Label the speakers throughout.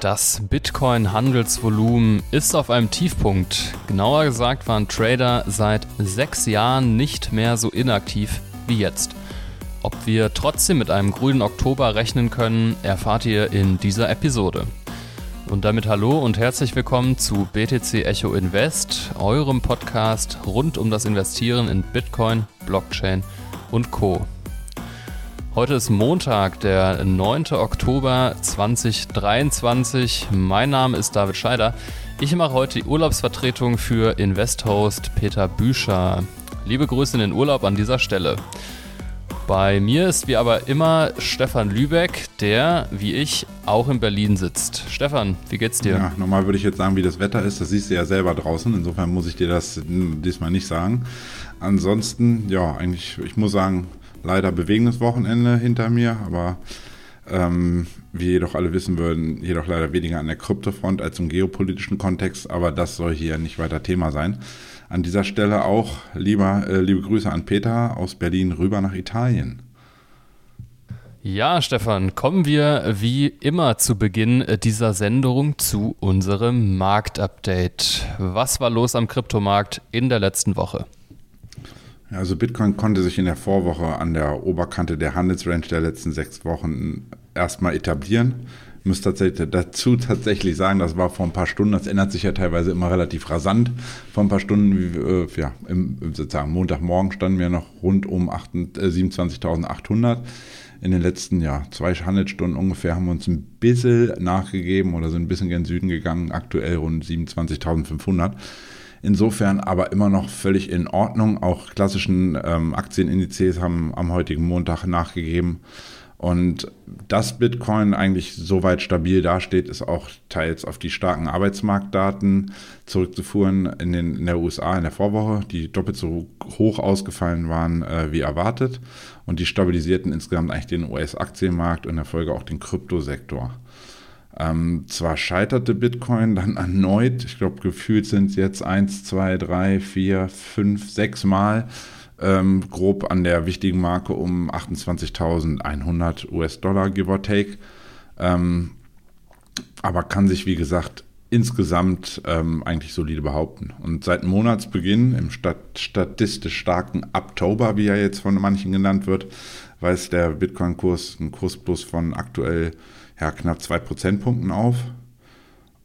Speaker 1: Das Bitcoin-Handelsvolumen ist auf einem Tiefpunkt. Genauer gesagt waren Trader seit sechs Jahren nicht mehr so inaktiv wie jetzt. Ob wir trotzdem mit einem grünen Oktober rechnen können, erfahrt ihr in dieser Episode. Und damit hallo und herzlich willkommen zu BTC Echo Invest, eurem Podcast rund um das Investieren in Bitcoin, Blockchain und Co. Heute ist Montag, der 9. Oktober 2023. Mein Name ist David Scheider. Ich mache heute die Urlaubsvertretung für Investhost Peter Büscher. Liebe Grüße in den Urlaub an dieser Stelle. Bei mir ist wie aber immer Stefan Lübeck, der, wie ich, auch in Berlin sitzt. Stefan, wie geht's dir?
Speaker 2: Ja, normal würde ich jetzt sagen, wie das Wetter ist. Das siehst du ja selber draußen. Insofern muss ich dir das diesmal nicht sagen. Ansonsten, ja, eigentlich, ich muss sagen, leider bewegendes Wochenende hinter mir, aber ähm, wie jedoch alle wissen würden, jedoch leider weniger an der Kryptofront als im geopolitischen Kontext, aber das soll hier nicht weiter Thema sein. An dieser Stelle auch lieber, äh, liebe Grüße an Peter aus Berlin rüber nach Italien.
Speaker 1: Ja, Stefan, kommen wir wie immer zu Beginn dieser Sendung zu unserem Marktupdate. Was war los am Kryptomarkt in der letzten Woche?
Speaker 2: Also Bitcoin konnte sich in der Vorwoche an der Oberkante der Handelsrange der letzten sechs Wochen erstmal etablieren. Ich muss tatsächlich dazu tatsächlich sagen, das war vor ein paar Stunden, das ändert sich ja teilweise immer relativ rasant. Vor ein paar Stunden, äh, ja, im, sozusagen Montagmorgen standen wir noch rund um äh, 27.800. In den letzten ja, zwei Handelsstunden ungefähr haben wir uns ein bisschen nachgegeben oder sind ein bisschen gen Süden gegangen, aktuell rund 27.500. Insofern aber immer noch völlig in Ordnung. Auch klassischen ähm, Aktienindizes haben am heutigen Montag nachgegeben. Und dass Bitcoin eigentlich so weit stabil dasteht, ist auch teils auf die starken Arbeitsmarktdaten zurückzuführen in, den, in der USA in der Vorwoche, die doppelt so hoch ausgefallen waren äh, wie erwartet. Und die stabilisierten insgesamt eigentlich den US-Aktienmarkt und in der Folge auch den Kryptosektor. Ähm, zwar scheiterte Bitcoin dann erneut, ich glaube, gefühlt sind es jetzt 1, 2, 3, 4, 5, 6 Mal ähm, grob an der wichtigen Marke um 28.100 US-Dollar, give or take. Ähm, aber kann sich, wie gesagt, insgesamt ähm, eigentlich solide behaupten. Und seit Monatsbeginn, im stat statistisch starken Oktober, wie er jetzt von manchen genannt wird, weist der Bitcoin-Kurs einen Kursplus von aktuell ja, knapp zwei Prozentpunkten auf.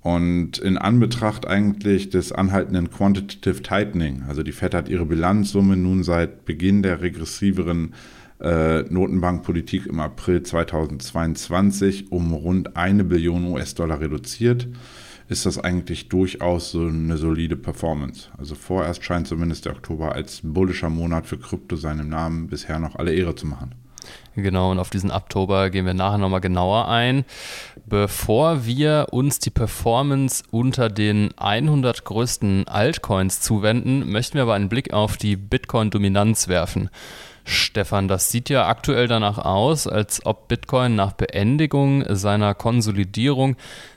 Speaker 2: Und in Anbetracht eigentlich des anhaltenden Quantitative Tightening, also die Fed hat ihre Bilanzsumme nun seit Beginn der regressiveren äh, Notenbankpolitik im April 2022 um rund eine Billion US-Dollar reduziert, ist das eigentlich durchaus so eine solide Performance. Also vorerst scheint zumindest der Oktober als bullischer Monat für Krypto seinem Namen bisher noch alle Ehre zu machen.
Speaker 1: Genau, und auf diesen Oktober gehen wir nachher nochmal genauer ein. Bevor wir uns die Performance unter den 100 größten Altcoins zuwenden, möchten wir aber einen Blick auf die Bitcoin-Dominanz werfen. Stefan, das sieht ja aktuell danach aus, als ob Bitcoin nach Beendigung seiner Konsolidierung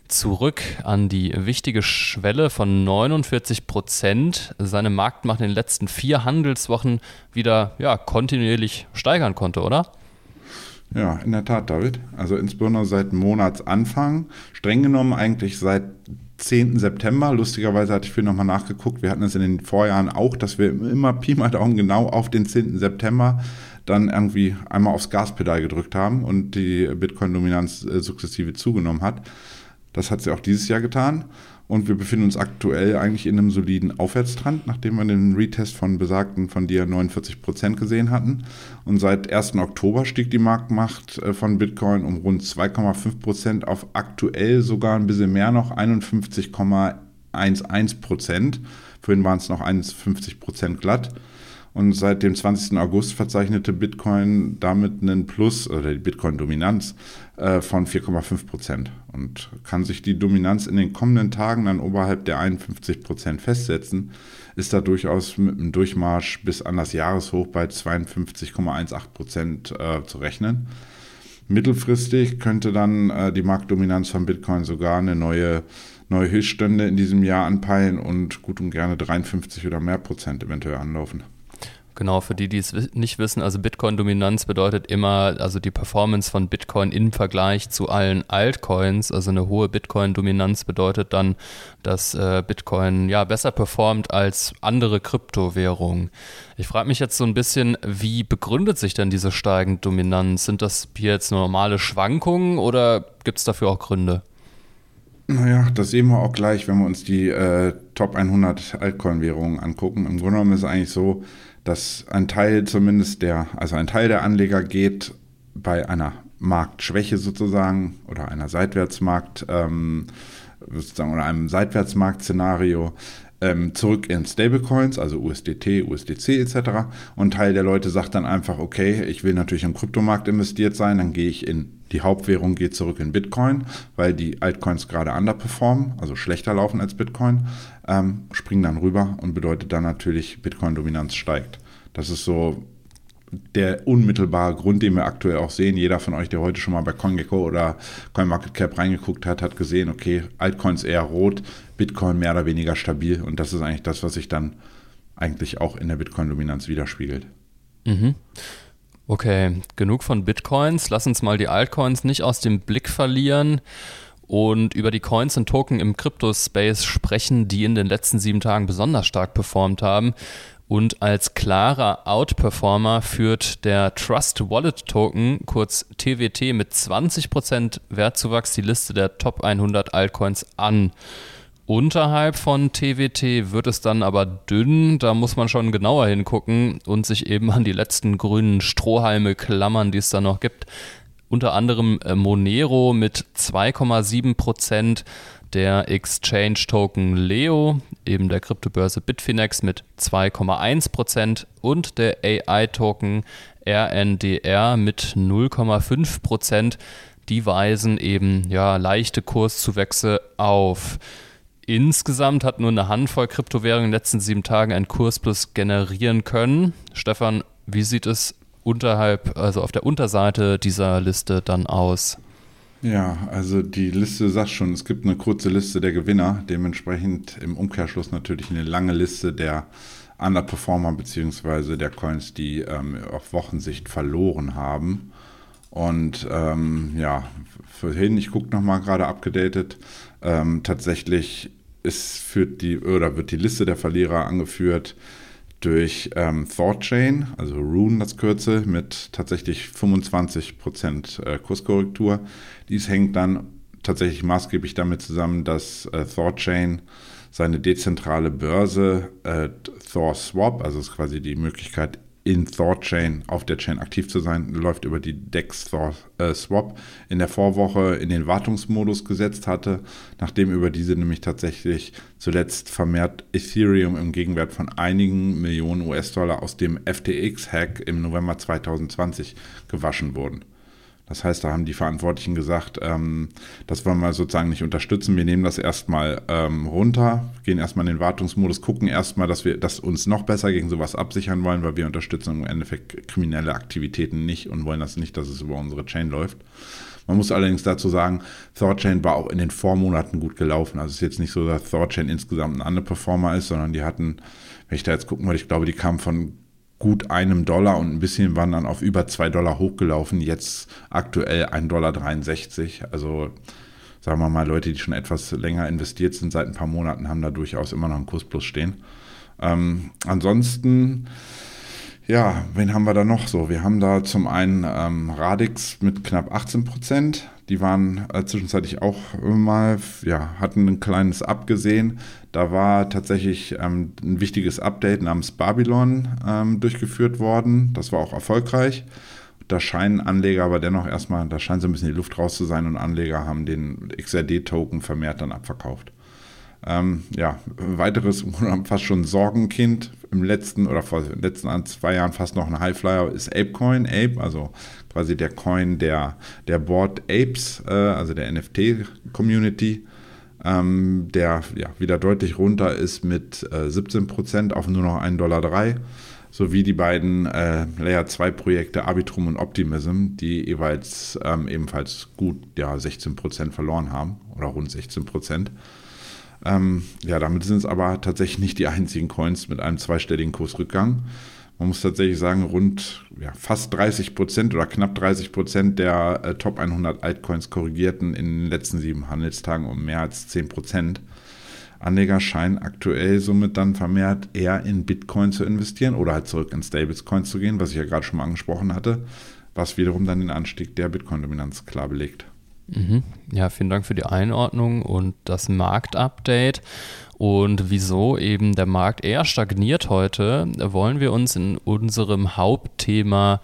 Speaker 1: zurück an die wichtige Schwelle von 49 Prozent seine Marktmacht in den letzten vier Handelswochen wieder ja, kontinuierlich steigern konnte, oder?
Speaker 2: Ja, in der Tat, David. Also insbesondere seit Monatsanfang. Streng genommen eigentlich seit 10. September. Lustigerweise hatte ich viel nochmal nachgeguckt. Wir hatten es in den Vorjahren auch, dass wir immer Pi mal Daumen genau auf den 10. September dann irgendwie einmal aufs Gaspedal gedrückt haben und die Bitcoin-Dominanz äh, sukzessive zugenommen hat. Das hat sie auch dieses Jahr getan. Und wir befinden uns aktuell eigentlich in einem soliden Aufwärtstrend, nachdem wir den Retest von besagten von dir 49 Prozent gesehen hatten. Und seit 1. Oktober stieg die Marktmacht äh, von Bitcoin um rund 2,5 Prozent auf aktuell sogar ein bisschen mehr noch 51,11 Prozent. Vorhin waren es noch 51 Prozent glatt. Und seit dem 20. August verzeichnete Bitcoin damit einen Plus oder die Bitcoin-Dominanz von 4,5 Prozent und kann sich die Dominanz in den kommenden Tagen dann oberhalb der 51 Prozent festsetzen, ist da durchaus mit einem Durchmarsch bis an das Jahreshoch bei 52,18 Prozent äh, zu rechnen. Mittelfristig könnte dann äh, die Marktdominanz von Bitcoin sogar eine neue neue Höchststände in diesem Jahr anpeilen und gut und gerne 53 oder mehr Prozent eventuell anlaufen.
Speaker 1: Genau, für die, die es nicht wissen, also Bitcoin-Dominanz bedeutet immer, also die Performance von Bitcoin im Vergleich zu allen Altcoins. Also eine hohe Bitcoin-Dominanz bedeutet dann, dass äh, Bitcoin ja besser performt als andere Kryptowährungen. Ich frage mich jetzt so ein bisschen, wie begründet sich denn diese steigende Dominanz? Sind das hier jetzt normale Schwankungen oder gibt es dafür auch Gründe?
Speaker 2: Naja, das sehen wir auch gleich, wenn wir uns die äh, Top 100 Altcoin-Währungen angucken. Im Grunde genommen ist es eigentlich so, dass ein Teil zumindest der, also ein Teil der Anleger geht bei einer Marktschwäche sozusagen oder einer Seitwärtsmarkt, ähm, sozusagen oder einem Seitwärtsmarktszenario ähm, zurück in Stablecoins, also USDT, USDC etc. Und Teil der Leute sagt dann einfach, okay, ich will natürlich im Kryptomarkt investiert sein, dann gehe ich in die Hauptwährung geht zurück in Bitcoin, weil die Altcoins gerade underperformen, also schlechter laufen als Bitcoin, ähm, springen dann rüber und bedeutet dann natürlich, Bitcoin-Dominanz steigt. Das ist so der unmittelbare Grund, den wir aktuell auch sehen. Jeder von euch, der heute schon mal bei CoinGecko oder CoinMarketCap reingeguckt hat, hat gesehen, okay, Altcoins eher rot, Bitcoin mehr oder weniger stabil. Und das ist eigentlich das, was sich dann eigentlich auch in der Bitcoin-Dominanz widerspiegelt.
Speaker 1: Mhm. Okay, genug von Bitcoins. Lass uns mal die Altcoins nicht aus dem Blick verlieren und über die Coins und Token im Crypto-Space sprechen, die in den letzten sieben Tagen besonders stark performt haben. Und als klarer Outperformer führt der Trust Wallet Token, kurz TWT, mit 20% Wertzuwachs die Liste der Top 100 Altcoins an. Unterhalb von TWT wird es dann aber dünn, da muss man schon genauer hingucken und sich eben an die letzten grünen Strohhalme klammern, die es da noch gibt. Unter anderem äh, Monero mit 2,7 Prozent, der Exchange Token Leo, eben der Kryptobörse Bitfinex mit 2,1 Prozent und der AI Token RNDR mit 0,5 Prozent. Die weisen eben ja leichte Kurszuwächse auf. Insgesamt hat nur eine Handvoll Kryptowährungen in den letzten sieben Tagen einen Kursplus generieren können. Stefan, wie sieht es unterhalb, also auf der Unterseite dieser Liste dann aus?
Speaker 2: Ja, also die Liste sagt schon, es gibt eine kurze Liste der Gewinner, dementsprechend im Umkehrschluss natürlich eine lange Liste der Underperformer bzw. der Coins, die ähm, auf Wochensicht verloren haben. Und ähm, ja, vorhin, ich gucke nochmal gerade abgedatet, ähm, tatsächlich ist führt die oder wird die Liste der Verlierer angeführt durch ähm, ThoughtChain, also Rune das Kürzel, mit tatsächlich 25% äh, Kurskorrektur. Dies hängt dann tatsächlich maßgeblich damit zusammen, dass äh, ThoughtChain seine dezentrale Börse äh, ThorSwap, also ist quasi die Möglichkeit, in ThorChain auf der Chain aktiv zu sein, läuft über die DEX Thor äh, Swap in der Vorwoche in den Wartungsmodus gesetzt hatte, nachdem über diese nämlich tatsächlich zuletzt vermehrt Ethereum im Gegenwert von einigen Millionen US-Dollar aus dem FTX-Hack im November 2020 gewaschen wurden. Das heißt, da haben die Verantwortlichen gesagt, ähm, das wollen wir sozusagen nicht unterstützen. Wir nehmen das erstmal ähm, runter, gehen erstmal in den Wartungsmodus, gucken erstmal, dass wir das uns noch besser gegen sowas absichern wollen, weil wir unterstützen im Endeffekt kriminelle Aktivitäten nicht und wollen das nicht, dass es über unsere Chain läuft. Man muss allerdings dazu sagen, ThorChain war auch in den Vormonaten gut gelaufen. Also es ist jetzt nicht so, dass ThorChain insgesamt ein Underperformer ist, sondern die hatten, wenn ich da jetzt gucken würde, ich glaube, die kamen von gut einem Dollar und ein bisschen waren dann auf über zwei Dollar hochgelaufen. Jetzt aktuell 1,63 Dollar. Also sagen wir mal, Leute, die schon etwas länger investiert sind, seit ein paar Monaten, haben da durchaus immer noch einen Kursplus stehen. Ähm, ansonsten, ja, wen haben wir da noch so? Wir haben da zum einen ähm, Radix mit knapp 18 Prozent. Die waren äh, zwischenzeitlich auch mal, ja, hatten ein kleines Abgesehen. Da war tatsächlich ähm, ein wichtiges Update namens Babylon ähm, durchgeführt worden. Das war auch erfolgreich. Da scheinen Anleger aber dennoch erstmal, da scheint so ein bisschen die Luft raus zu sein und Anleger haben den XRD-Token vermehrt dann abverkauft. Ähm, ja, weiteres fast schon Sorgenkind im letzten oder vor den letzten zwei Jahren fast noch ein Highflyer ist Apecoin. Ape, also quasi der Coin der, der Board Apes, äh, also der NFT-Community, ähm, der ja, wieder deutlich runter ist mit äh, 17% auf nur noch 1,03 Dollar sowie die beiden äh, Layer 2 Projekte Arbitrum und Optimism, die jeweils ähm, ebenfalls gut ja, 16% verloren haben oder rund 16%. Ähm, ja, damit sind es aber tatsächlich nicht die einzigen Coins mit einem zweistelligen Kursrückgang. Man muss tatsächlich sagen, rund ja, fast 30 Prozent oder knapp 30 Prozent der äh, Top 100 Altcoins korrigierten in den letzten sieben Handelstagen um mehr als 10 Prozent. Anleger scheinen aktuell somit dann vermehrt eher in Bitcoin zu investieren oder halt zurück in Stablecoins zu gehen, was ich ja gerade schon mal angesprochen hatte, was wiederum dann den Anstieg der Bitcoin-Dominanz klar belegt.
Speaker 1: Mhm. Ja, vielen Dank für die Einordnung und das Marktupdate. Und wieso eben der Markt eher stagniert heute, wollen wir uns in unserem Hauptthema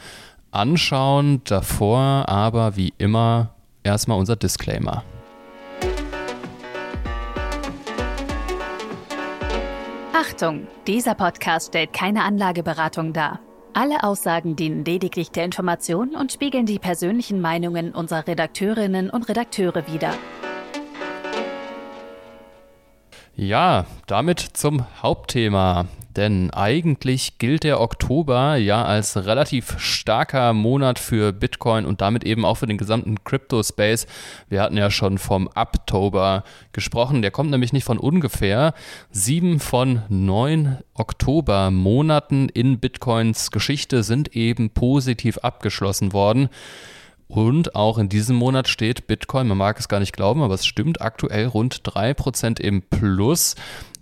Speaker 1: anschauen. Davor aber wie immer erstmal unser Disclaimer.
Speaker 3: Achtung, dieser Podcast stellt keine Anlageberatung dar. Alle Aussagen dienen lediglich der Information und spiegeln die persönlichen Meinungen unserer Redakteurinnen und Redakteure wider.
Speaker 1: Ja, damit zum Hauptthema. Denn eigentlich gilt der Oktober ja als relativ starker Monat für Bitcoin und damit eben auch für den gesamten Crypto-Space. Wir hatten ja schon vom Oktober gesprochen. Der kommt nämlich nicht von ungefähr. Sieben von neun Oktober-Monaten in Bitcoins Geschichte sind eben positiv abgeschlossen worden. Und auch in diesem Monat steht Bitcoin, man mag es gar nicht glauben, aber es stimmt aktuell rund 3% im Plus.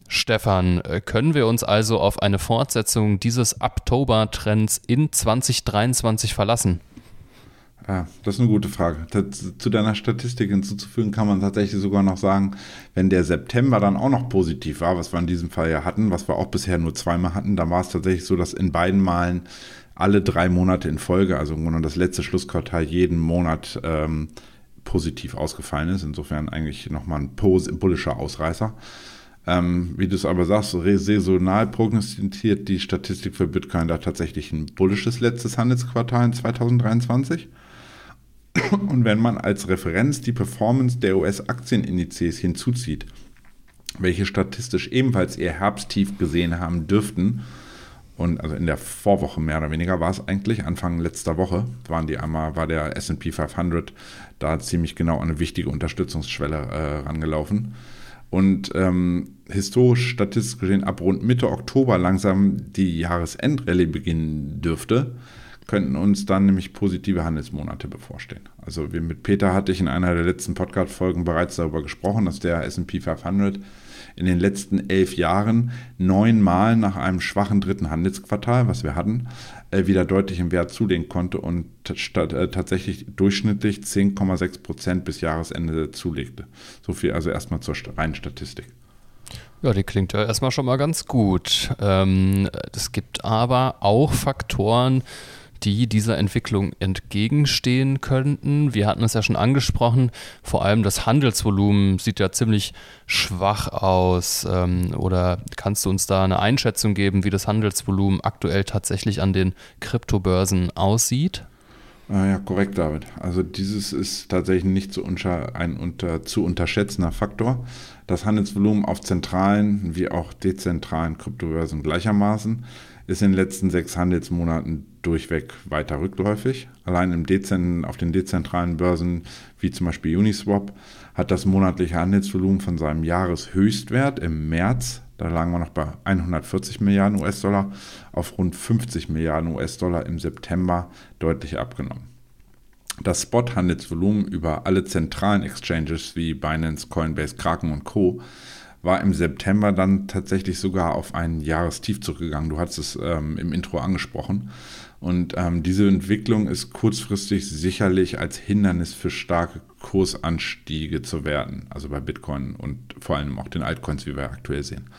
Speaker 1: Stefan, äh, können wir uns also auf eine Fortsetzung dieses Oktober-Trends in 2023 verlassen?
Speaker 2: Ja, das ist eine gute Frage. Zu deiner Statistik hinzuzufügen kann man tatsächlich sogar noch sagen, wenn der September dann auch noch positiv war, was wir in diesem Fall ja hatten, was wir auch bisher nur zweimal hatten, dann war es tatsächlich so, dass in beiden Malen alle drei Monate in Folge, also das letzte Schlussquartal jeden Monat ähm, positiv ausgefallen ist. Insofern eigentlich nochmal ein bullischer Ausreißer. Ähm, wie du es aber sagst, saisonal prognostiziert die Statistik für Bitcoin da tatsächlich ein bullisches letztes Handelsquartal in 2023. Und wenn man als Referenz die Performance der US-Aktienindizes hinzuzieht, welche statistisch ebenfalls ihr Herbsttief gesehen haben dürften, und also in der Vorwoche mehr oder weniger war es eigentlich, Anfang letzter Woche waren die einmal, war der SP 500 da ziemlich genau an eine wichtige Unterstützungsschwelle äh, rangelaufen. Und ähm, historisch statistisch gesehen ab rund Mitte Oktober langsam die Jahresendrallye beginnen dürfte, könnten uns dann nämlich positive Handelsmonate bevorstehen. Also wie mit Peter hatte ich in einer der letzten Podcast-Folgen bereits darüber gesprochen, dass der S&P 500 in den letzten elf Jahren neunmal nach einem schwachen dritten Handelsquartal, was wir hatten, äh, wieder deutlich im Wert zulegen konnte und äh, tatsächlich durchschnittlich 10,6 Prozent bis Jahresende zulegte. So viel also erstmal zur reinen Statistik.
Speaker 1: Ja, die klingt ja erstmal schon mal ganz gut. Ähm, es gibt aber auch Faktoren, die dieser Entwicklung entgegenstehen könnten. Wir hatten es ja schon angesprochen, vor allem das Handelsvolumen sieht ja ziemlich schwach aus. Ähm, oder kannst du uns da eine Einschätzung geben, wie das Handelsvolumen aktuell tatsächlich an den Kryptobörsen aussieht?
Speaker 2: Ah ja, korrekt, David. Also dieses ist tatsächlich nicht so ein unter, zu unterschätzender Faktor. Das Handelsvolumen auf zentralen wie auch dezentralen Kryptobörsen gleichermaßen ist in den letzten sechs Handelsmonaten durchweg weiter rückläufig. Allein im Dezent, auf den dezentralen Börsen wie zum Beispiel Uniswap hat das monatliche Handelsvolumen von seinem Jahreshöchstwert im März, da lagen wir noch bei 140 Milliarden US-Dollar, auf rund 50 Milliarden US-Dollar im September deutlich abgenommen. Das Spot-Handelsvolumen über alle zentralen Exchanges wie Binance, Coinbase, Kraken und Co war im September dann tatsächlich sogar auf ein Jahrestief zurückgegangen. Du hast es ähm, im Intro angesprochen. Und ähm, diese Entwicklung ist kurzfristig sicherlich als Hindernis für starke Kursanstiege zu werten. Also bei Bitcoin und vor allem auch den Altcoins, wie wir aktuell sehen.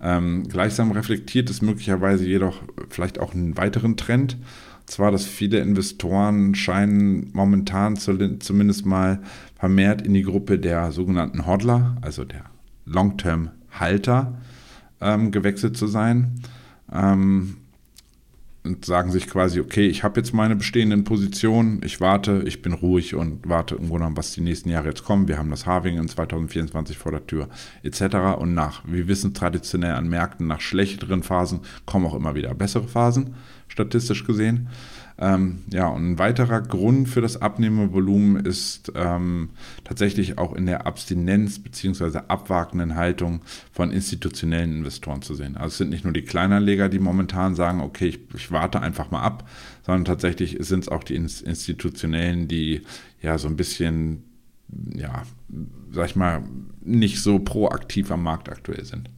Speaker 2: Ähm, gleichsam reflektiert es möglicherweise jedoch vielleicht auch einen weiteren Trend. Zwar, dass viele Investoren scheinen momentan zu, zumindest mal vermehrt in die Gruppe der sogenannten Hodler, also der Long-Term-Halter ähm, gewechselt zu sein. Ähm, und sagen sich quasi, okay, ich habe jetzt meine bestehenden Positionen, ich warte, ich bin ruhig und warte im Grunde genommen, was die nächsten Jahre jetzt kommen. Wir haben das Harving in 2024 vor der Tür etc. Und nach, wir wissen traditionell an Märkten, nach schlechteren Phasen kommen auch immer wieder bessere Phasen, statistisch gesehen. Ähm, ja, und ein weiterer Grund für das Abnehmervolumen ist ähm, tatsächlich auch in der Abstinenz bzw. abwagenden Haltung von institutionellen Investoren zu sehen. Also es sind nicht nur die Kleinanleger, die momentan sagen, okay, ich, ich warte einfach mal ab, sondern tatsächlich sind es auch die institutionellen, die ja so ein bisschen, ja, sag ich mal, nicht so proaktiv am Markt aktuell sind.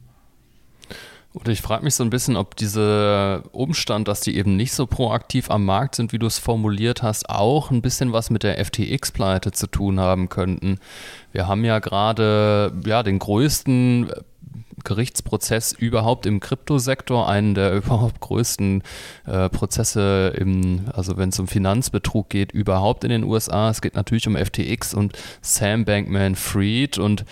Speaker 1: Oder ich frage mich so ein bisschen, ob dieser Umstand, dass die eben nicht so proaktiv am Markt sind, wie du es formuliert hast, auch ein bisschen was mit der FTX-Pleite zu tun haben könnten. Wir haben ja gerade ja, den größten Gerichtsprozess überhaupt im Kryptosektor, einen der überhaupt größten äh, Prozesse, im, also wenn es um Finanzbetrug geht, überhaupt in den USA. Es geht natürlich um FTX und Sam Bankman Fried und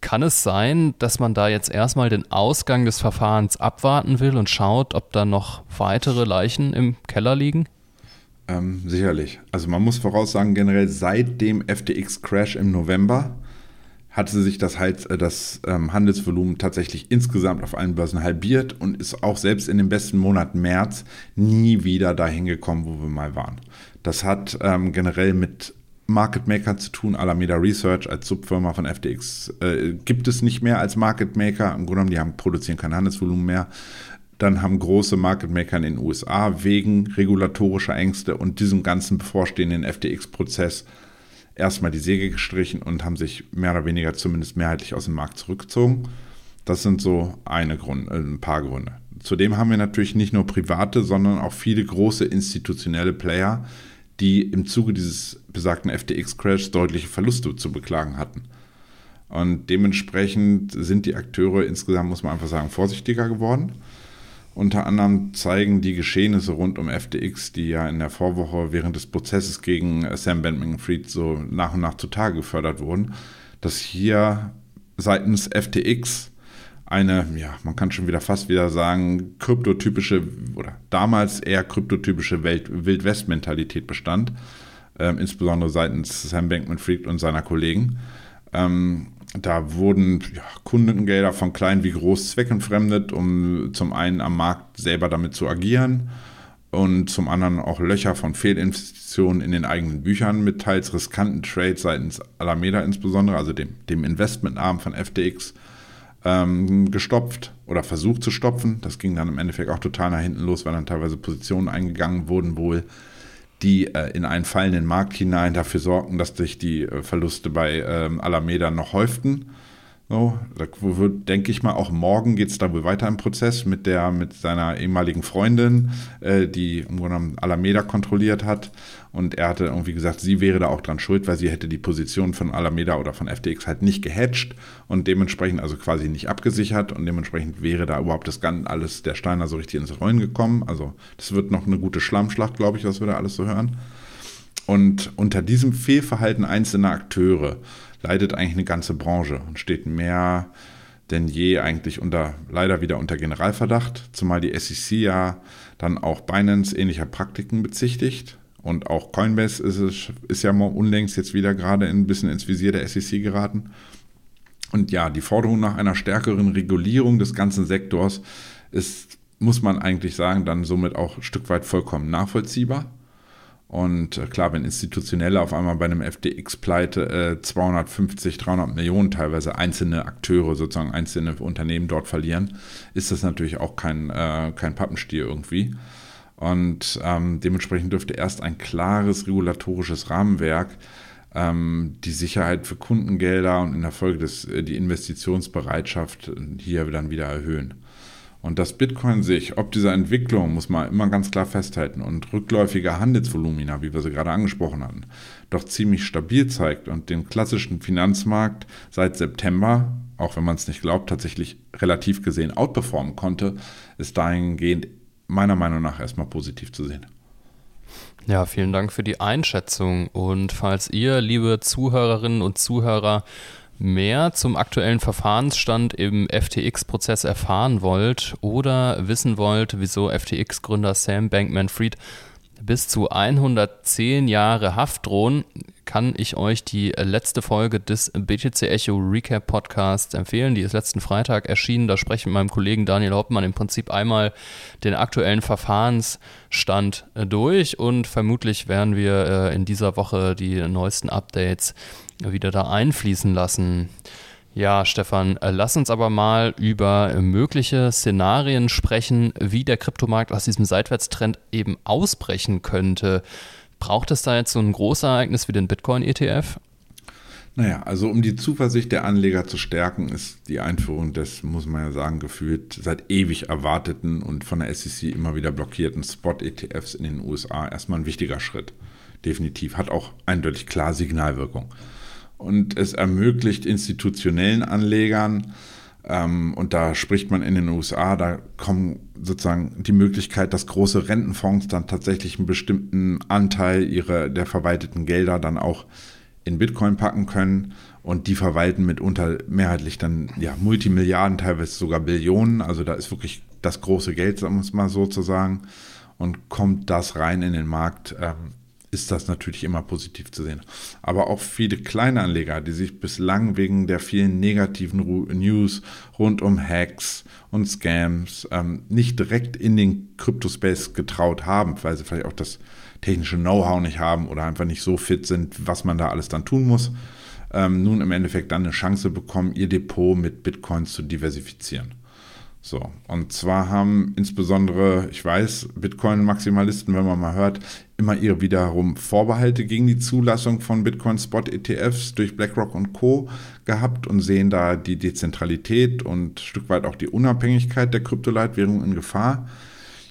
Speaker 1: kann es sein, dass man da jetzt erstmal den Ausgang des Verfahrens abwarten will und schaut, ob da noch weitere Leichen im Keller liegen?
Speaker 2: Ähm, sicherlich. Also man muss voraussagen, generell seit dem FTX-Crash im November hatte sich das, halt, das ähm, Handelsvolumen tatsächlich insgesamt auf allen Börsen halbiert und ist auch selbst in dem besten Monat März nie wieder dahin gekommen, wo wir mal waren. Das hat ähm, generell mit Market Maker zu tun. Alameda Research als Subfirma von FTX äh, gibt es nicht mehr als Market Maker. Im Grunde genommen, die haben, produzieren kein Handelsvolumen mehr. Dann haben große Market Maker in den USA wegen regulatorischer Ängste und diesem ganzen bevorstehenden FTX-Prozess erstmal die Säge gestrichen und haben sich mehr oder weniger zumindest mehrheitlich aus dem Markt zurückgezogen. Das sind so eine Grund, äh, ein paar Gründe. Zudem haben wir natürlich nicht nur private, sondern auch viele große institutionelle Player, die im Zuge dieses besagten FTX-Crash deutliche Verluste zu beklagen hatten. Und dementsprechend sind die Akteure insgesamt, muss man einfach sagen, vorsichtiger geworden. Unter anderem zeigen die Geschehnisse rund um FTX, die ja in der Vorwoche während des Prozesses gegen Sam Bankman-Fried so nach und nach zutage gefördert wurden, dass hier seitens FTX eine, ja, man kann schon wieder fast wieder sagen, kryptotypische oder damals eher kryptotypische Wildwest-Mentalität bestand, ähm, insbesondere seitens Sam Bankman-Fried und seiner Kollegen. Ähm, da wurden ja, Kundengelder von klein wie groß zweckentfremdet, um zum einen am Markt selber damit zu agieren und zum anderen auch Löcher von Fehlinvestitionen in den eigenen Büchern mit teils riskanten Trades seitens Alameda insbesondere, also dem, dem Investmentarm von FTX, ähm, gestopft oder versucht zu stopfen. Das ging dann im Endeffekt auch total nach hinten los, weil dann teilweise Positionen eingegangen wurden, wohl, die äh, in einen fallenden Markt hinein dafür sorgten, dass sich die äh, Verluste bei ähm, Alameda noch häuften. So, da wird, denke ich mal, auch morgen geht es da wohl weiter im Prozess mit der, mit seiner ehemaligen Freundin, äh, die im Grunde genommen Alameda kontrolliert hat. Und er hatte irgendwie gesagt, sie wäre da auch dran schuld, weil sie hätte die Position von Alameda oder von FTX halt nicht gehatcht und dementsprechend also quasi nicht abgesichert und dementsprechend wäre da überhaupt das Ganze alles der Steiner so richtig ins Rollen gekommen. Also das wird noch eine gute Schlammschlacht, glaube ich, was wir da alles so hören. Und unter diesem Fehlverhalten einzelner Akteure leidet eigentlich eine ganze Branche und steht mehr denn je eigentlich unter, leider wieder unter Generalverdacht, zumal die SEC ja dann auch Binance ähnlicher Praktiken bezichtigt. Und auch Coinbase ist, es, ist ja unlängst jetzt wieder gerade ein bisschen ins Visier der SEC geraten. Und ja, die Forderung nach einer stärkeren Regulierung des ganzen Sektors ist, muss man eigentlich sagen, dann somit auch ein Stück weit vollkommen nachvollziehbar. Und äh, klar, wenn Institutionelle auf einmal bei einem FTX-Pleite äh, 250, 300 Millionen teilweise einzelne Akteure, sozusagen einzelne Unternehmen dort verlieren, ist das natürlich auch kein, äh, kein Pappenstiel irgendwie. Und ähm, dementsprechend dürfte erst ein klares regulatorisches Rahmenwerk ähm, die Sicherheit für Kundengelder und in der Folge des, äh, die Investitionsbereitschaft hier dann wieder erhöhen. Und dass Bitcoin sich, ob dieser Entwicklung, muss man immer ganz klar festhalten, und rückläufiger Handelsvolumina, wie wir sie gerade angesprochen hatten, doch ziemlich stabil zeigt und den klassischen Finanzmarkt seit September, auch wenn man es nicht glaubt, tatsächlich relativ gesehen outperformen konnte, ist dahingehend meiner Meinung nach erstmal positiv zu sehen.
Speaker 1: Ja, vielen Dank für die Einschätzung. Und falls ihr, liebe Zuhörerinnen und Zuhörer, mehr zum aktuellen Verfahrensstand im FTX-Prozess erfahren wollt oder wissen wollt, wieso FTX-Gründer Sam Bankman-Fried bis zu 110 Jahre Haft drohen, kann ich euch die letzte Folge des BTC Echo Recap Podcasts empfehlen. Die ist letzten Freitag erschienen. Da spreche ich mit meinem Kollegen Daniel Hauptmann im Prinzip einmal den aktuellen Verfahrensstand durch und vermutlich werden wir äh, in dieser Woche die neuesten Updates wieder da einfließen lassen. Ja, Stefan, äh, lass uns aber mal über mögliche Szenarien sprechen, wie der Kryptomarkt aus diesem Seitwärtstrend eben ausbrechen könnte. Braucht es da jetzt so ein Großereignis wie den Bitcoin-ETF?
Speaker 2: Naja, also um die Zuversicht der Anleger zu stärken, ist die Einführung des, muss man ja sagen, gefühlt seit ewig erwarteten und von der SEC immer wieder blockierten Spot-ETFs in den USA erstmal ein wichtiger Schritt. Definitiv. Hat auch eindeutig klar Signalwirkung und es ermöglicht institutionellen Anlegern, ähm, und da spricht man in den USA, da kommen sozusagen die Möglichkeit, dass große Rentenfonds dann tatsächlich einen bestimmten Anteil ihrer, der verwalteten Gelder dann auch in Bitcoin packen können und die verwalten mitunter mehrheitlich dann ja Multimilliarden, teilweise sogar Billionen. Also da ist wirklich das große Geld, sagen wir es mal so zu sagen. Und kommt das rein in den Markt, ähm, ist das natürlich immer positiv zu sehen. Aber auch viele kleine Anleger, die sich bislang wegen der vielen negativen News rund um Hacks und Scams ähm, nicht direkt in den Crypto-Space getraut haben, weil sie vielleicht auch das technische Know-how nicht haben oder einfach nicht so fit sind, was man da alles dann tun muss, ähm, nun im Endeffekt dann eine Chance bekommen, ihr Depot mit Bitcoins zu diversifizieren. So, und zwar haben insbesondere, ich weiß, Bitcoin-Maximalisten, wenn man mal hört, immer ihre wiederum Vorbehalte gegen die Zulassung von Bitcoin-Spot-ETFs durch BlackRock und Co. gehabt und sehen da die Dezentralität und ein Stück weit auch die Unabhängigkeit der Kryptoleitwährung in Gefahr.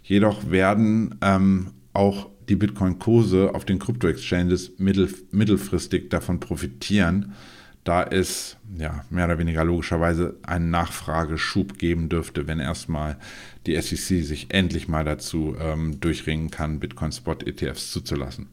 Speaker 2: Jedoch werden ähm, auch die Bitcoin-Kurse auf den Krypto-Exchanges mittel, mittelfristig davon profitieren, da es ja mehr oder weniger logischerweise einen Nachfrageschub geben dürfte, wenn erstmal die SEC sich endlich mal dazu ähm, durchringen kann, Bitcoin Spot ETFs zuzulassen.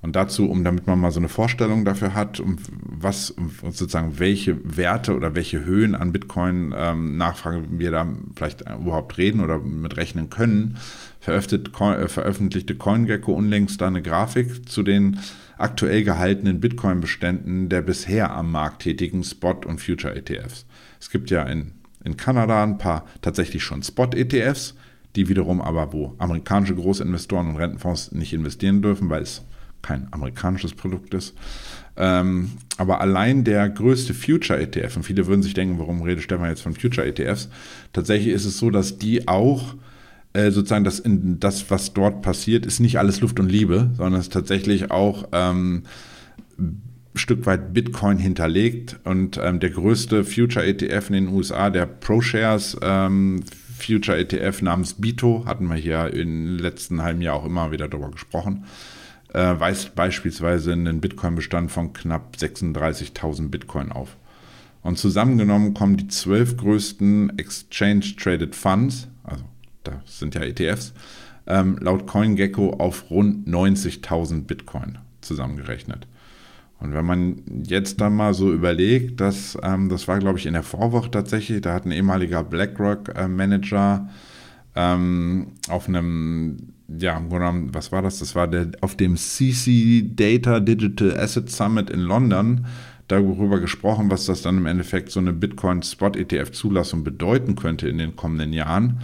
Speaker 2: Und dazu, um damit man mal so eine Vorstellung dafür hat, um was, um sozusagen welche Werte oder welche Höhen an Bitcoin ähm, Nachfrage wir da vielleicht überhaupt reden oder mit rechnen können, äh, veröffentlichte CoinGecko unlängst eine Grafik zu den aktuell gehaltenen Bitcoin-Beständen der bisher am Markt tätigen Spot- und Future-ETFs. Es gibt ja in, in Kanada ein paar tatsächlich schon Spot-ETFs, die wiederum aber, wo amerikanische Großinvestoren und Rentenfonds nicht investieren dürfen, weil es kein amerikanisches Produkt ist. Ähm, aber allein der größte Future-ETF, und viele würden sich denken, warum redet Stefan jetzt von Future-ETFs? Tatsächlich ist es so, dass die auch äh, sozusagen das, in, das, was dort passiert, ist nicht alles Luft und Liebe, sondern es ist tatsächlich auch ähm, ein Stück weit Bitcoin hinterlegt. Und ähm, der größte Future ETF in den USA, der ProShares ähm, Future ETF namens Bito, hatten wir hier im letzten halben Jahr auch immer wieder darüber gesprochen, äh, weist beispielsweise einen Bitcoin-Bestand von knapp 36.000 Bitcoin auf. Und zusammengenommen kommen die zwölf größten Exchange-Traded Funds, also das sind ja ETFs, ähm, laut CoinGecko auf rund 90.000 Bitcoin zusammengerechnet. Und wenn man jetzt dann mal so überlegt, dass ähm, das war, glaube ich, in der Vorwoche tatsächlich, da hat ein ehemaliger BlackRock-Manager ähm, auf einem, ja, was war das? Das war der auf dem CC Data Digital Asset Summit in London darüber gesprochen, was das dann im Endeffekt so eine Bitcoin-Spot-ETF-Zulassung bedeuten könnte in den kommenden Jahren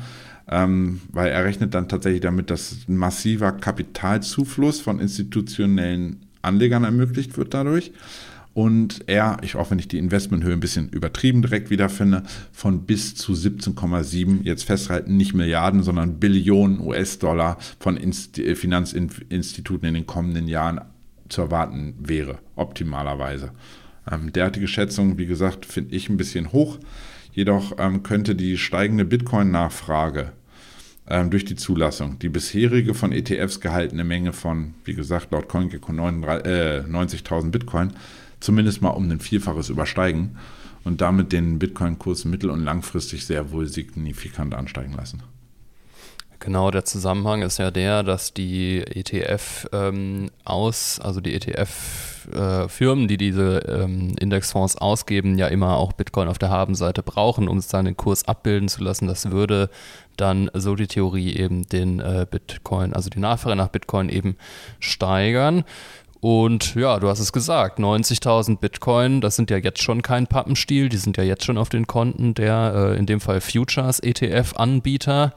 Speaker 2: ähm, weil er rechnet dann tatsächlich damit, dass ein massiver Kapitalzufluss von institutionellen Anlegern ermöglicht wird dadurch. Und er, ich auch wenn ich die Investmenthöhe ein bisschen übertrieben direkt wiederfinde, von bis zu 17,7, jetzt festhalten, nicht Milliarden, sondern Billionen US-Dollar von Inst Finanzinstituten in den kommenden Jahren zu erwarten wäre, optimalerweise. Ähm, derartige Schätzungen, wie gesagt, finde ich ein bisschen hoch. Jedoch ähm, könnte die steigende Bitcoin-Nachfrage ähm, durch die Zulassung. Die bisherige von ETFs gehaltene Menge von, wie gesagt, laut CoinGecko äh, 90.000 Bitcoin zumindest mal um ein Vielfaches übersteigen und damit den Bitcoin-Kurs mittel- und langfristig sehr wohl signifikant ansteigen lassen.
Speaker 1: Genau, der Zusammenhang ist ja der, dass die ETF ähm, aus, also die ETF äh, Firmen, die diese ähm, Indexfonds ausgeben, ja immer auch Bitcoin auf der Habenseite brauchen, um es dann den Kurs abbilden zu lassen. Das würde dann, so die Theorie, eben den äh, Bitcoin, also die Nachfrage nach Bitcoin eben steigern. Und ja, du hast es gesagt, 90.000 Bitcoin, das sind ja jetzt schon kein Pappenstiel, die sind ja jetzt schon auf den Konten der, äh, in dem Fall Futures ETF-Anbieter.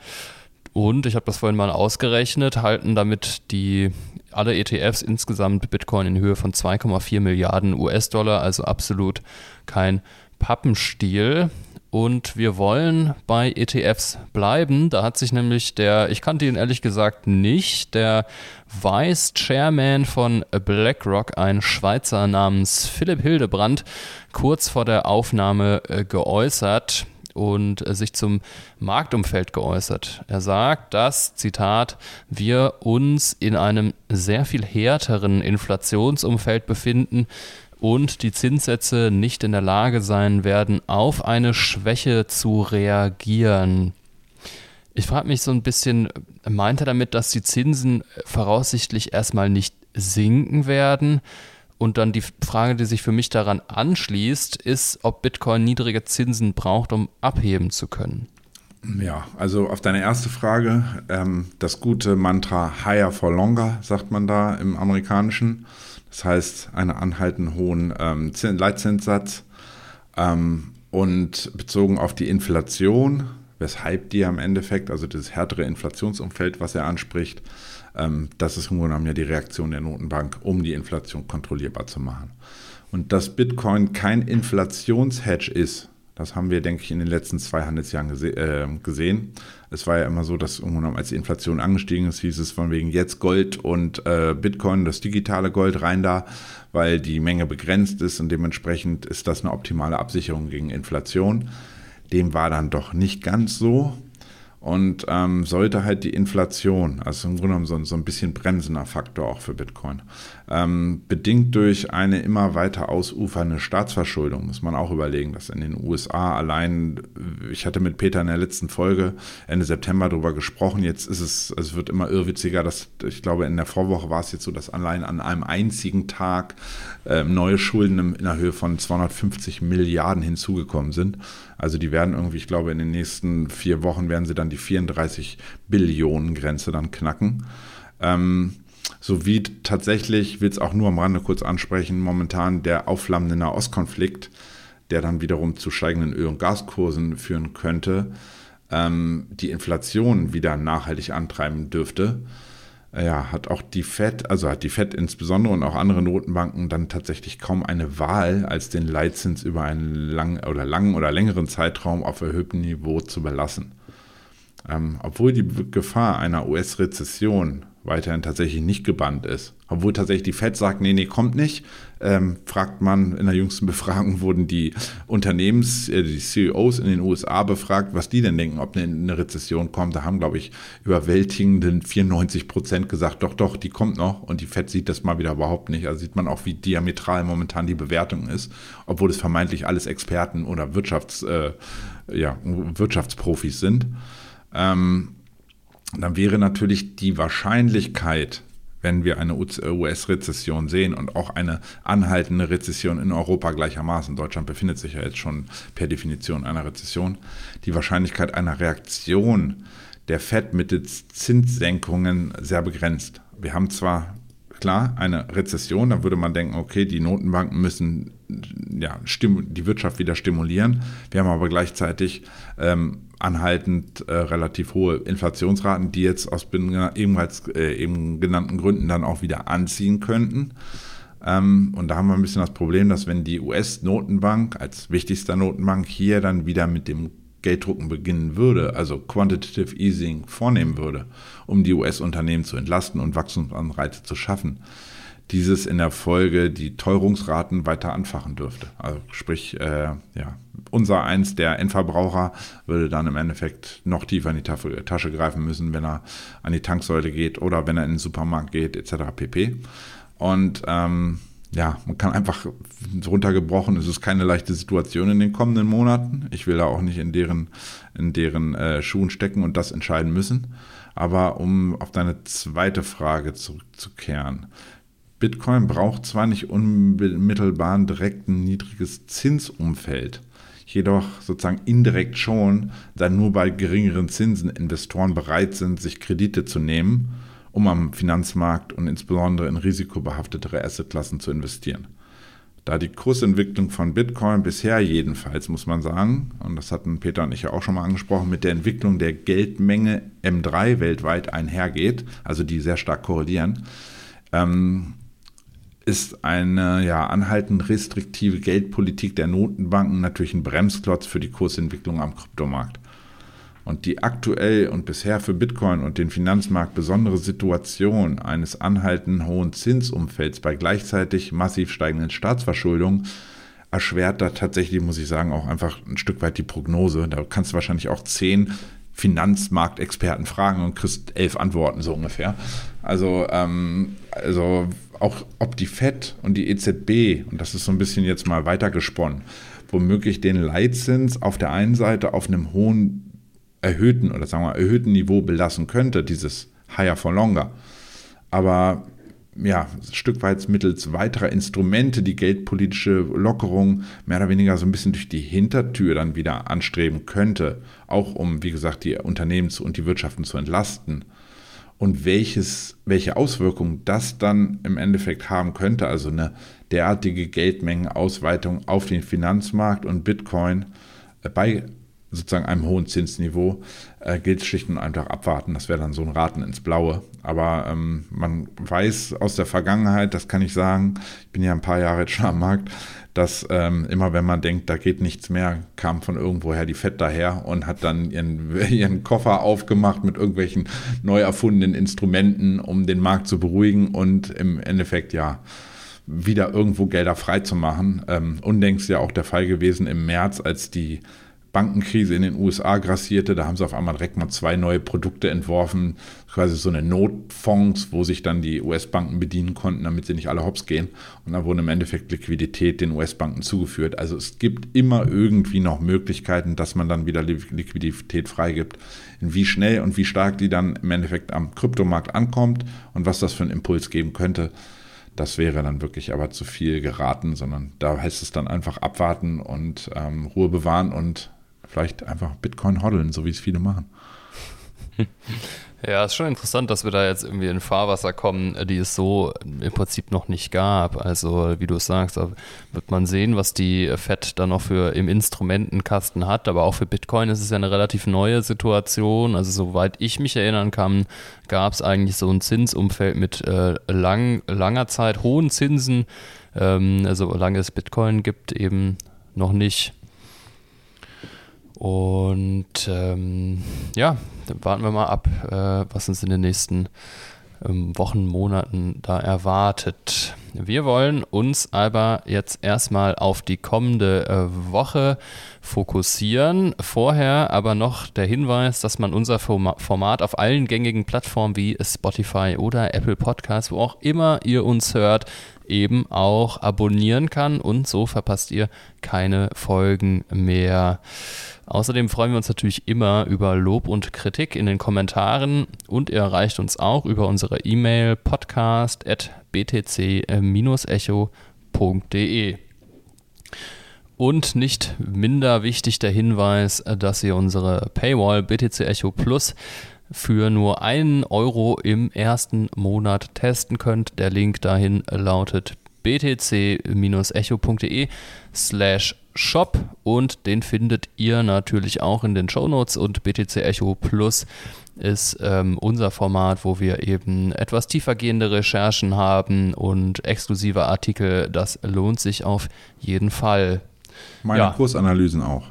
Speaker 1: Und ich habe das vorhin mal ausgerechnet, halten damit die alle ETFs insgesamt Bitcoin in Höhe von 2,4 Milliarden US-Dollar, also absolut kein Pappenstiel. Und wir wollen bei ETFs bleiben. Da hat sich nämlich der, ich kannte ihn ehrlich gesagt nicht, der Vice Chairman von BlackRock, ein Schweizer namens Philipp Hildebrand, kurz vor der Aufnahme äh, geäußert und äh, sich zum Marktumfeld geäußert. Er sagt, dass, Zitat, wir uns in einem sehr viel härteren Inflationsumfeld befinden und die Zinssätze nicht in der Lage sein werden, auf eine Schwäche zu reagieren. Ich frage mich so ein bisschen, meint er damit, dass die Zinsen voraussichtlich erstmal nicht sinken werden? Und dann die Frage, die sich für mich daran anschließt, ist, ob Bitcoin niedrige Zinsen braucht, um abheben zu können.
Speaker 2: Ja, also auf deine erste Frage, ähm, das gute Mantra Higher for Longer, sagt man da im amerikanischen. Das heißt, einen anhaltend hohen ähm, Leitzinssatz. Ähm, und bezogen auf die Inflation, weshalb die am Endeffekt, also das härtere Inflationsumfeld, was er anspricht, ähm, das ist im Grunde genommen ja die Reaktion der Notenbank, um die Inflation kontrollierbar zu machen. Und dass Bitcoin kein Inflationshedge ist, das haben wir, denke ich, in den letzten zwei Handelsjahren gese äh, gesehen. Es war ja immer so, dass irgendwann, als die Inflation angestiegen ist, hieß es von wegen jetzt Gold und äh, Bitcoin, das digitale Gold rein da, weil die Menge begrenzt ist und dementsprechend ist das eine optimale Absicherung gegen Inflation. Dem war dann doch nicht ganz so und ähm, sollte halt die Inflation, also im Grunde genommen so, so ein bisschen bremsender Faktor auch für Bitcoin, ähm, bedingt durch eine immer weiter ausufernde Staatsverschuldung, muss man auch überlegen, dass in den USA allein, ich hatte mit Peter in der letzten Folge Ende September darüber gesprochen, jetzt ist es, es wird immer irrwitziger, dass ich glaube in der Vorwoche war es jetzt so, dass allein an einem einzigen Tag äh, neue Schulden in der Höhe von 250 Milliarden hinzugekommen sind. Also die werden irgendwie, ich glaube, in den nächsten vier Wochen werden sie dann die 34 Billionen Grenze dann knacken. Ähm, sowie tatsächlich, will es auch nur am Rande kurz ansprechen, momentan der aufflammende Nahostkonflikt, der dann wiederum zu steigenden Öl- und Gaskursen führen könnte, ähm, die Inflation wieder nachhaltig antreiben dürfte ja, hat auch die Fed, also hat die Fed insbesondere und auch andere Notenbanken dann tatsächlich kaum eine Wahl, als den Leitzins über einen lang oder langen oder längeren Zeitraum auf erhöhtem Niveau zu belassen. Ähm, obwohl die Gefahr einer US-Rezession weiterhin tatsächlich nicht gebannt ist. Obwohl tatsächlich die FED sagt, nee, nee, kommt nicht, ähm, fragt man, in der jüngsten Befragung wurden die Unternehmens, äh, die CEOs in den USA befragt, was die denn denken, ob eine, eine Rezession kommt. Da haben, glaube ich, überwältigenden 94 Prozent gesagt, doch, doch, die kommt noch. Und die FED sieht das mal wieder überhaupt nicht. Also sieht man auch, wie diametral momentan die Bewertung ist, obwohl es vermeintlich alles Experten oder Wirtschafts, äh, ja, Wirtschaftsprofis sind. Ähm, dann wäre natürlich die Wahrscheinlichkeit, wenn wir eine US-Rezession sehen und auch eine anhaltende Rezession in Europa gleichermaßen, Deutschland befindet sich ja jetzt schon per Definition in einer Rezession, die Wahrscheinlichkeit einer Reaktion der FED mittels Zinssenkungen sehr begrenzt. Wir haben zwar klar eine Rezession, da würde man denken, okay, die Notenbanken müssen ja, die Wirtschaft wieder stimulieren. Wir haben aber gleichzeitig ähm, anhaltend äh, relativ hohe Inflationsraten, die jetzt aus ebenfalls äh, eben genannten Gründen dann auch wieder anziehen könnten. Ähm, und da haben wir ein bisschen das Problem, dass wenn die US-Notenbank als wichtigster Notenbank hier dann wieder mit dem Gelddrucken beginnen würde, also Quantitative Easing vornehmen würde, um die US-Unternehmen zu entlasten und Wachstumsanreize zu schaffen, dieses in der Folge die Teuerungsraten weiter anfachen dürfte. Also sprich, äh, ja, unser eins, der Endverbraucher, würde dann im Endeffekt noch tiefer in die Tasche greifen müssen, wenn er an die Tanksäule geht oder wenn er in den Supermarkt geht, etc. pp. Und ähm, ja, man kann einfach runtergebrochen, es ist keine leichte Situation in den kommenden Monaten. Ich will da auch nicht in deren, in deren äh, Schuhen stecken und das entscheiden müssen. Aber um auf deine zweite Frage zurückzukehren, Bitcoin braucht zwar nicht unmittelbar direkt ein niedriges Zinsumfeld, jedoch sozusagen indirekt schon, da nur bei geringeren Zinsen Investoren bereit sind, sich Kredite zu nehmen, um am Finanzmarkt und insbesondere in risikobehaftetere Assetklassen zu investieren. Da die Kursentwicklung von Bitcoin bisher jedenfalls, muss man sagen, und das hatten Peter und ich ja auch schon mal angesprochen, mit der Entwicklung der Geldmenge M3 weltweit einhergeht, also die sehr stark korrelieren, ähm, ist eine ja, anhaltend restriktive Geldpolitik der Notenbanken natürlich ein Bremsklotz für die Kursentwicklung am Kryptomarkt. Und die aktuell und bisher für Bitcoin und den Finanzmarkt besondere Situation eines anhaltenden hohen Zinsumfelds bei gleichzeitig massiv steigenden Staatsverschuldungen erschwert da tatsächlich, muss ich sagen, auch einfach ein Stück weit die Prognose. Da kannst du wahrscheinlich auch zehn Finanzmarktexperten fragen und kriegst elf Antworten so ungefähr. Also, ähm, also auch ob die FED und die EZB, und das ist so ein bisschen jetzt mal weitergesponnen, womöglich den Leitzins auf der einen Seite auf einem hohen erhöhten oder sagen wir erhöhten Niveau belassen könnte, dieses Higher for Longer. Aber ja, ein Stück weit mittels weiterer Instrumente die geldpolitische Lockerung mehr oder weniger so ein bisschen durch die Hintertür dann wieder anstreben könnte, auch um, wie gesagt, die Unternehmen und die Wirtschaften zu entlasten. Und welches, welche Auswirkungen das dann im Endeffekt haben könnte, also eine derartige Geldmengenausweitung auf den Finanzmarkt und Bitcoin äh, bei sozusagen einem hohen Zinsniveau, äh, gilt schlicht und einfach abwarten. Das wäre dann so ein Raten ins Blaue. Aber ähm, man weiß aus der Vergangenheit, das kann ich sagen, ich bin ja ein paar Jahre jetzt schon am Markt, dass ähm, immer wenn man denkt, da geht nichts mehr, kam von irgendwoher die Fett daher und hat dann ihren, ihren Koffer aufgemacht mit irgendwelchen neu erfundenen Instrumenten, um den Markt zu beruhigen und im Endeffekt ja wieder irgendwo Gelder freizumachen. Ähm, unlängst ja auch der Fall gewesen im März, als die Bankenkrise in den USA grassierte, da haben sie auf einmal direkt mal zwei neue Produkte entworfen, quasi so eine Notfonds, wo sich dann die US-Banken bedienen konnten, damit sie nicht alle hops gehen. Und dann wurde im Endeffekt Liquidität den US-Banken zugeführt. Also es gibt immer irgendwie noch Möglichkeiten, dass man dann wieder Liquidität freigibt. Wie schnell und wie stark die dann im Endeffekt am Kryptomarkt ankommt und was das für einen Impuls geben könnte, das wäre dann wirklich aber zu viel geraten, sondern da heißt es dann einfach abwarten und ähm, Ruhe bewahren und vielleicht einfach Bitcoin hodeln, so wie es viele machen.
Speaker 1: Ja, ist schon interessant, dass wir da jetzt irgendwie in Fahrwasser kommen, die es so im Prinzip noch nicht gab. Also, wie du es sagst, wird man sehen, was die FED da noch für im Instrumentenkasten hat. Aber auch für Bitcoin ist es ja eine relativ neue Situation. Also, soweit ich mich erinnern kann, gab es eigentlich so ein Zinsumfeld mit äh, lang, langer Zeit hohen Zinsen. Ähm, also, solange es Bitcoin gibt, eben noch nicht. Und ähm, ja, dann warten wir mal ab, äh, was uns in den nächsten ähm, Wochen, Monaten da erwartet. Wir wollen uns aber jetzt erstmal auf die kommende äh, Woche fokussieren. Vorher aber noch der Hinweis, dass man unser Format auf allen gängigen Plattformen wie Spotify oder Apple Podcasts, wo auch immer ihr uns hört, eben auch abonnieren kann und so verpasst ihr keine Folgen mehr. Außerdem freuen wir uns natürlich immer über Lob und Kritik in den Kommentaren und ihr erreicht uns auch über unsere E-Mail podcast.btc-echo.de. Und nicht minder wichtig der Hinweis, dass ihr unsere Paywall BTC Echo Plus für nur einen Euro im ersten Monat testen könnt. Der Link dahin lautet btc-echo.de slash shop und den findet ihr natürlich auch in den Show Notes und BTC Echo Plus ist ähm, unser Format, wo wir eben etwas tiefergehende Recherchen haben und exklusive Artikel. Das lohnt sich auf jeden Fall.
Speaker 2: Meine ja. Kursanalysen auch.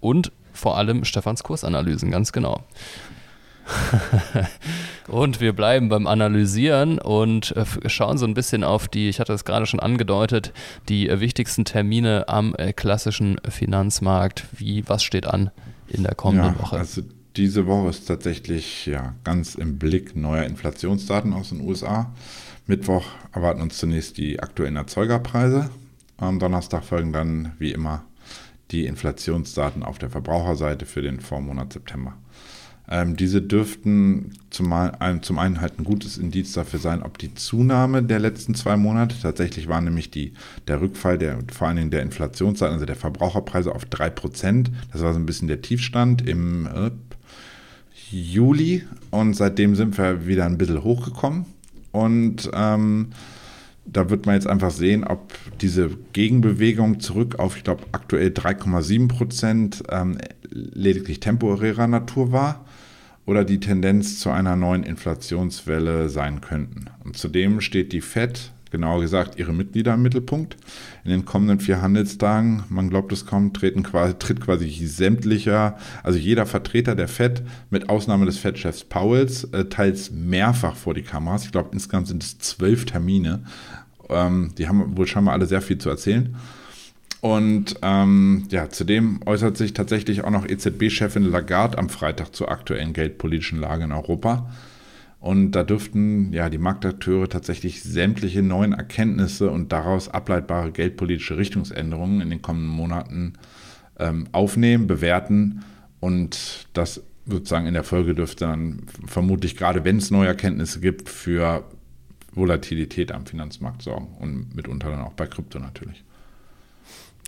Speaker 1: Und vor allem Stefans Kursanalysen, ganz genau. und wir bleiben beim Analysieren und äh, schauen so ein bisschen auf die, ich hatte es gerade schon angedeutet, die äh, wichtigsten Termine am äh, klassischen Finanzmarkt. Wie, was steht an in der kommenden ja, Woche?
Speaker 2: Also diese Woche ist tatsächlich ja ganz im Blick neuer Inflationsdaten aus den USA. Mittwoch erwarten uns zunächst die aktuellen Erzeugerpreise. Am Donnerstag folgen dann wie immer die Inflationsdaten auf der Verbraucherseite für den Vormonat September. Ähm, diese dürften zum, zum einen halt ein gutes Indiz dafür sein, ob die Zunahme der letzten zwei Monate, tatsächlich war nämlich die, der Rückfall der, vor allen Dingen der Inflationszeit, also der Verbraucherpreise auf 3%, das war so ein bisschen der Tiefstand im äh, Juli. Und seitdem sind wir wieder ein bisschen hochgekommen. Und ähm, da wird man jetzt einfach sehen, ob diese Gegenbewegung zurück auf, ich glaube, aktuell 3,7 Prozent ähm, lediglich temporärer Natur war oder die Tendenz zu einer neuen Inflationswelle sein könnten. Und zudem steht die FED, genauer gesagt ihre Mitglieder im Mittelpunkt. In den kommenden vier Handelstagen, man glaubt es kaum, treten quasi, tritt quasi sämtlicher, also jeder Vertreter der FED, mit Ausnahme des FED-Chefs Powells, äh, teils mehrfach vor die Kameras. Ich glaube, insgesamt sind es zwölf Termine. Ähm, die haben wohl schon mal alle sehr viel zu erzählen. Und ähm, ja, zudem äußert sich tatsächlich auch noch EZB-Chefin Lagarde am Freitag zur aktuellen geldpolitischen Lage in Europa. Und da dürften ja die Marktakteure tatsächlich sämtliche neuen Erkenntnisse und daraus ableitbare geldpolitische Richtungsänderungen in den kommenden Monaten ähm, aufnehmen, bewerten und das sozusagen in der Folge dürfte dann vermutlich gerade, wenn es neue Erkenntnisse gibt, für Volatilität am Finanzmarkt sorgen und mitunter dann auch bei Krypto natürlich.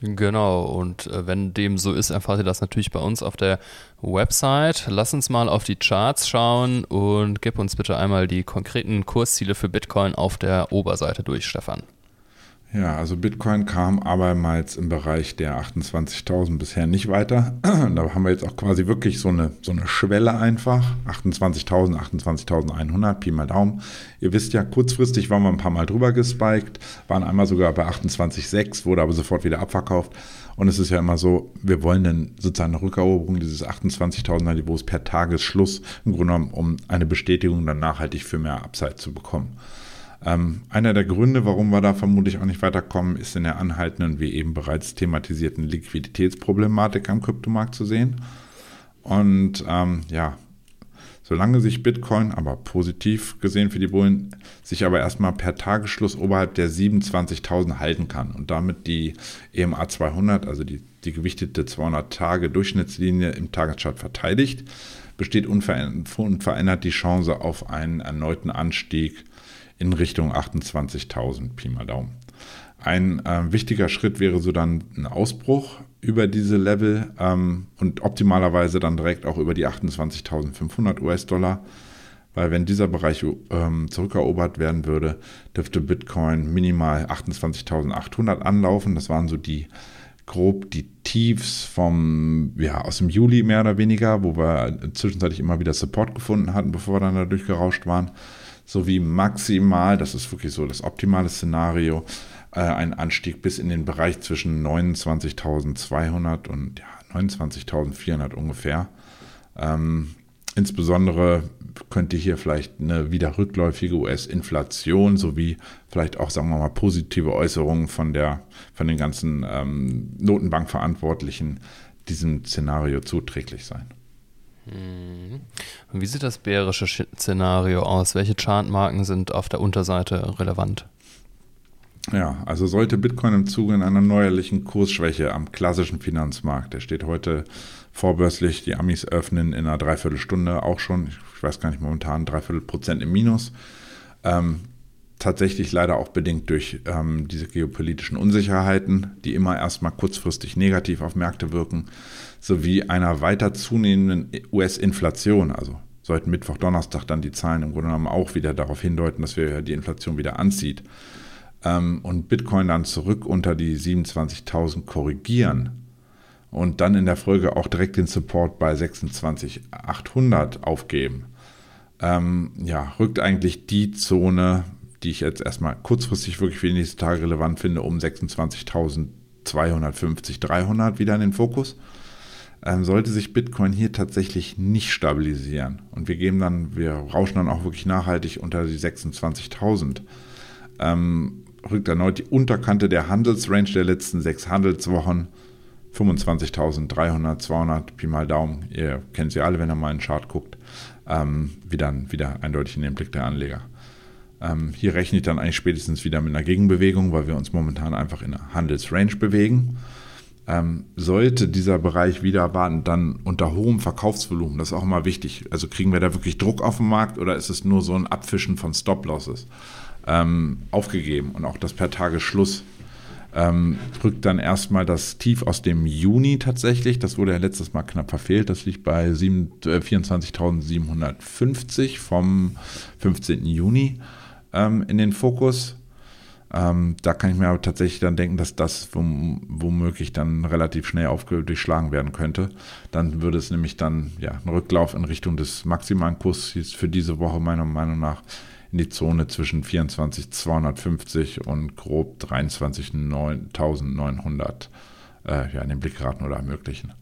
Speaker 1: Genau, und äh, wenn dem so ist, erfahrt ihr das natürlich bei uns auf der Website. Lass uns mal auf die Charts schauen und gib uns bitte einmal die konkreten Kursziele für Bitcoin auf der Oberseite durch, Stefan.
Speaker 2: Ja, also Bitcoin kam abermals im Bereich der 28.000 bisher nicht weiter. Da haben wir jetzt auch quasi wirklich so eine, so eine Schwelle einfach. 28.000, 28.100, Pi mal Daumen. Ihr wisst ja, kurzfristig waren wir ein paar Mal drüber gespiked, waren einmal sogar bei 28.6, wurde aber sofort wieder abverkauft. Und es ist ja immer so, wir wollen dann sozusagen eine Rückeroberung dieses 28.000er Niveaus per Tagesschluss im Grunde genommen, um eine Bestätigung dann nachhaltig für mehr Upside zu bekommen. Ähm, einer der Gründe, warum wir da vermutlich auch nicht weiterkommen, ist in der anhaltenden, wie eben bereits thematisierten Liquiditätsproblematik am Kryptomarkt zu sehen. Und ähm, ja, solange sich Bitcoin, aber positiv gesehen für die Bullen, sich aber erstmal per Tagesschluss oberhalb der 27.000 halten kann und damit die EMA 200, also die, die gewichtete 200-Tage-Durchschnittslinie im Tageschart verteidigt, besteht unverändert die Chance auf einen erneuten Anstieg in Richtung 28.000 Pi mal Daumen. Ein äh, wichtiger Schritt wäre so dann ein Ausbruch über diese Level ähm, und optimalerweise dann direkt auch über die 28.500 US-Dollar, weil wenn dieser Bereich ähm, zurückerobert werden würde, dürfte Bitcoin minimal 28.800 anlaufen. Das waren so die grob die Tiefs vom, ja, aus dem Juli mehr oder weniger, wo wir zwischenzeitlich immer wieder Support gefunden hatten, bevor wir dann da durchgerauscht waren sowie maximal, das ist wirklich so das optimale Szenario, äh, ein Anstieg bis in den Bereich zwischen 29.200 und ja, 29.400 ungefähr. Ähm, insbesondere könnte hier vielleicht eine wieder rückläufige US-Inflation sowie vielleicht auch, sagen wir mal, positive Äußerungen von, der, von den ganzen ähm, Notenbankverantwortlichen diesem Szenario zuträglich sein.
Speaker 1: Mhm. Wie sieht das bärische Szenario aus? Welche Chartmarken sind auf der Unterseite relevant?
Speaker 2: Ja, also sollte Bitcoin im Zuge in einer neuerlichen Kursschwäche am klassischen Finanzmarkt, der steht heute vorbörslich, die Amis öffnen in einer Dreiviertelstunde auch schon, ich weiß gar nicht momentan, Dreiviertel Prozent im Minus. Ähm, tatsächlich leider auch bedingt durch ähm, diese geopolitischen Unsicherheiten, die immer erstmal kurzfristig negativ auf Märkte wirken sowie einer weiter zunehmenden US-Inflation. Also sollten Mittwoch, Donnerstag dann die Zahlen im Grunde genommen auch wieder darauf hindeuten, dass wir die Inflation wieder anzieht. Ähm, und Bitcoin dann zurück unter die 27.000 korrigieren und dann in der Folge auch direkt den Support bei 26.800 aufgeben, ähm, ja, rückt eigentlich die Zone, die ich jetzt erstmal kurzfristig wirklich für die nächsten Tage relevant finde, um 26.250, 300 wieder in den Fokus ähm, sollte sich Bitcoin hier tatsächlich nicht stabilisieren. Und wir geben dann, wir rauschen dann auch wirklich nachhaltig unter die 26.000, ähm, rückt erneut die Unterkante der Handelsrange der letzten sechs Handelswochen. 25.300, 200, Pi mal Daumen, ihr kennt sie alle, wenn ihr mal in den Chart guckt, ähm, wieder, wieder eindeutig in den Blick der Anleger. Ähm, hier rechne ich dann eigentlich spätestens wieder mit einer Gegenbewegung, weil wir uns momentan einfach in einer Handelsrange bewegen. ähm, sollte dieser Bereich wieder warten, dann unter hohem Verkaufsvolumen, das ist auch immer wichtig. Also kriegen wir da wirklich Druck auf den Markt oder ist es nur so ein Abfischen von Stop-Losses ähm, aufgegeben und auch das per Tagesschluss ähm, drückt dann erstmal das Tief aus dem Juni tatsächlich. Das wurde ja letztes Mal knapp verfehlt. Das liegt bei äh, 24.750 vom 15. Juni ähm, in den Fokus. Ähm, da kann ich mir aber tatsächlich dann denken, dass das womöglich dann relativ schnell durchschlagen werden könnte. Dann würde es nämlich dann ja einen Rücklauf in Richtung des maximalen Kurses für diese Woche meiner Meinung nach in die Zone zwischen 24.250 und grob 23.900 äh, ja, in den Blickraten oder ermöglichen.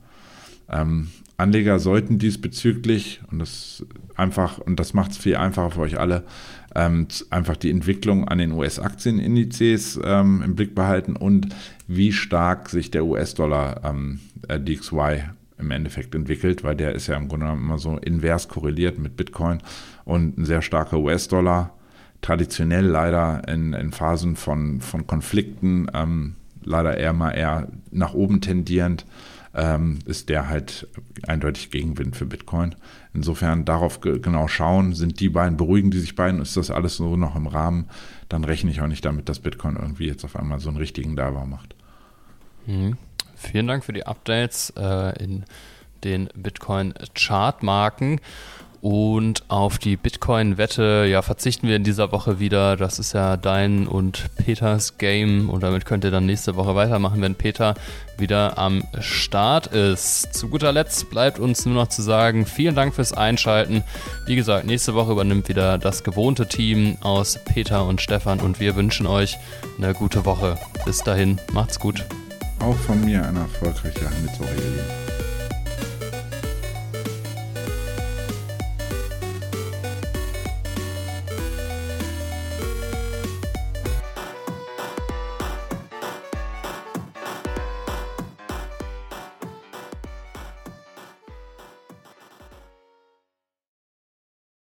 Speaker 2: Ähm, Anleger sollten diesbezüglich, und das einfach, und das macht es viel einfacher für euch alle, ähm, einfach die Entwicklung an den US-Aktienindizes ähm, im Blick behalten und wie stark sich der US-Dollar ähm, äh, DXY im Endeffekt entwickelt, weil der ist ja im Grunde genommen immer so invers korreliert mit Bitcoin und ein sehr starker US-Dollar, traditionell leider in, in, Phasen von, von Konflikten, ähm, leider eher mal eher nach oben tendierend ähm, ist der halt eindeutig Gegenwind für Bitcoin. Insofern darauf ge genau schauen, sind die beiden, beruhigen die sich beiden, ist das alles so noch im Rahmen, dann rechne ich auch nicht damit, dass Bitcoin irgendwie jetzt auf einmal so einen richtigen Diver macht.
Speaker 1: Mhm. Vielen Dank für die Updates äh, in den Bitcoin-Chartmarken. Und auf die Bitcoin-Wette, ja, verzichten wir in dieser Woche wieder. Das ist ja dein und Peters Game. Und damit könnt ihr dann nächste Woche weitermachen, wenn Peter wieder am Start ist. Zu guter Letzt bleibt uns nur noch zu sagen, vielen Dank fürs Einschalten. Wie gesagt, nächste Woche übernimmt wieder das gewohnte Team aus Peter und Stefan. Und wir wünschen euch eine gute Woche. Bis dahin, macht's gut.
Speaker 2: Auch von mir eine erfolgreiche Lieben.